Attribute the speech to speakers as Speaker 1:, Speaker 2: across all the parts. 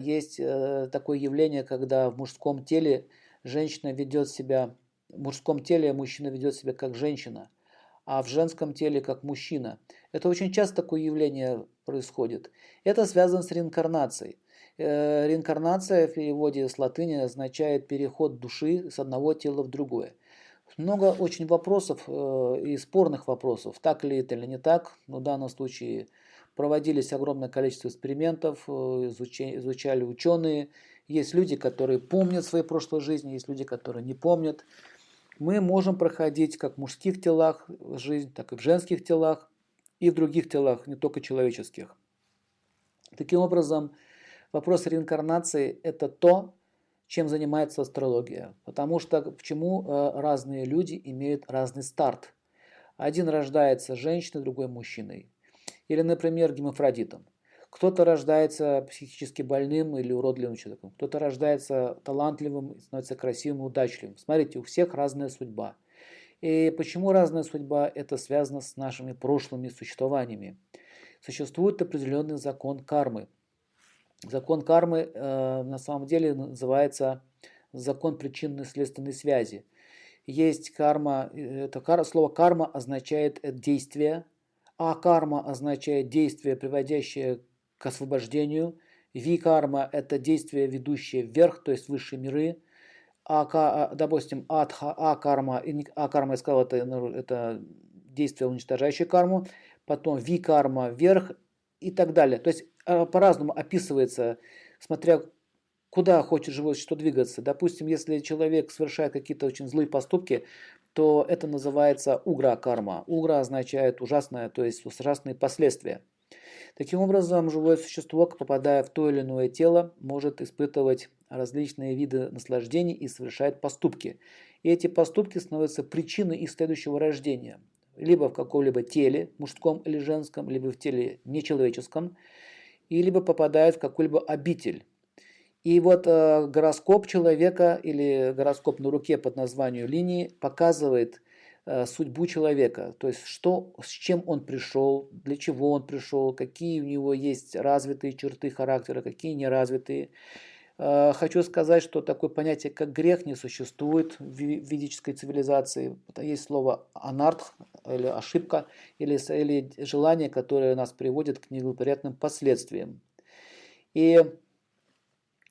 Speaker 1: Есть э, такое явление, когда в мужском теле женщина ведет себя, в мужском теле мужчина ведет себя как женщина, а в женском теле как мужчина. Это очень часто такое явление происходит. Это связано с реинкарнацией. Э, реинкарнация в переводе с латыни означает переход души с одного тела в другое. Много очень вопросов э, и спорных вопросов, так ли это или не так. Но в данном случае проводились огромное количество экспериментов, э, изучали ученые. Есть люди, которые помнят свои прошлые жизни, есть люди, которые не помнят. Мы можем проходить как в мужских телах жизнь, так и в женских телах, и в других телах, не только человеческих. Таким образом, вопрос реинкарнации – это то, чем занимается астрология. Потому что почему э, разные люди имеют разный старт. Один рождается женщиной, другой мужчиной. Или, например, гемофродитом. Кто-то рождается психически больным или уродливым человеком. Кто-то рождается талантливым, становится красивым и удачливым. Смотрите, у всех разная судьба. И почему разная судьба? Это связано с нашими прошлыми существованиями. Существует определенный закон кармы – Закон кармы э, на самом деле называется закон причинно-следственной связи. Есть карма, э, это кар, слово карма означает действие, а карма означает действие, приводящее к освобождению. Ви-карма – это действие, ведущее вверх, то есть высшие миры. А, а допустим, адха, а-карма, а-карма, я сказал, это, это действие, уничтожающее карму. Потом ви-карма вверх и так далее. То есть а, по-разному описывается, смотря куда хочет живое существо двигаться. Допустим, если человек совершает какие-то очень злые поступки, то это называется угра карма. Угра означает ужасное, то есть ужасные последствия. Таким образом, живое существо, попадая в то или иное тело, может испытывать различные виды наслаждений и совершает поступки. И эти поступки становятся причиной их следующего рождения. Либо в каком-либо теле, мужском или женском, либо в теле нечеловеческом, и либо попадают в какую-либо обитель. И вот э, гороскоп человека или гороскоп на руке под названием линии показывает э, судьбу человека, то есть что, с чем он пришел, для чего он пришел, какие у него есть развитые черты характера, какие неразвитые. Э, хочу сказать, что такое понятие, как грех, не существует в ведической цивилизации. Есть слово анарт или ошибка, или, или желание, которое нас приводит к неблагоприятным последствиям. И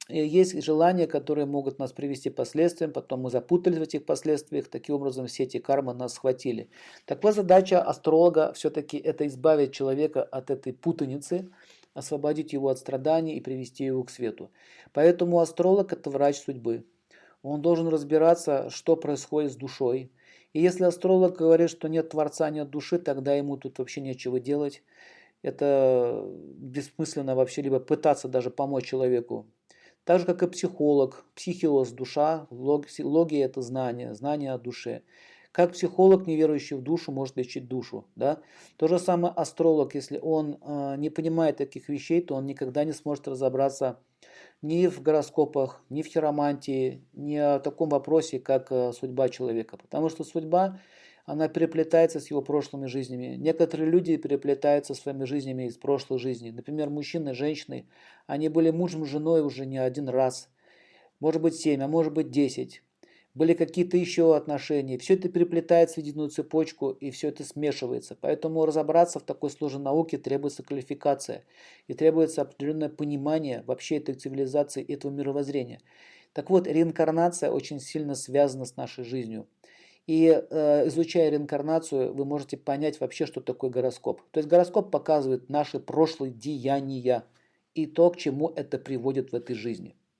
Speaker 1: есть желания, которые могут нас привести к последствиям, потом мы запутались в этих последствиях, таким образом все эти кармы нас схватили. Так вот задача астролога все-таки это избавить человека от этой путаницы, освободить его от страданий и привести его к свету. Поэтому астролог – это врач судьбы. Он должен разбираться, что происходит с душой. И если астролог говорит, что нет Творца, нет души, тогда ему тут вообще нечего делать. Это бессмысленно вообще либо пытаться даже помочь человеку. Так же, как и психолог. Психиос – душа, логия – это знание, знание о душе. Как психолог, неверующий в душу, может лечить душу. Да? То же самое астролог, если он э, не понимает таких вещей, то он никогда не сможет разобраться ни в гороскопах, ни в хиромантии, ни о таком вопросе, как э, судьба человека. Потому что судьба, она переплетается с его прошлыми жизнями. Некоторые люди переплетаются своими жизнями из прошлой жизни. Например, мужчины, женщины, они были мужем, женой уже не один раз. Может быть семь, а может быть десять были какие-то еще отношения. Все это переплетается в единую цепочку, и все это смешивается. Поэтому разобраться в такой сложной науке требуется квалификация, и требуется определенное понимание вообще этой цивилизации, этого мировоззрения. Так вот, реинкарнация очень сильно связана с нашей жизнью. И э, изучая реинкарнацию, вы можете понять вообще, что такое гороскоп. То есть гороскоп показывает наши прошлые деяния и то, к чему это приводит в этой жизни.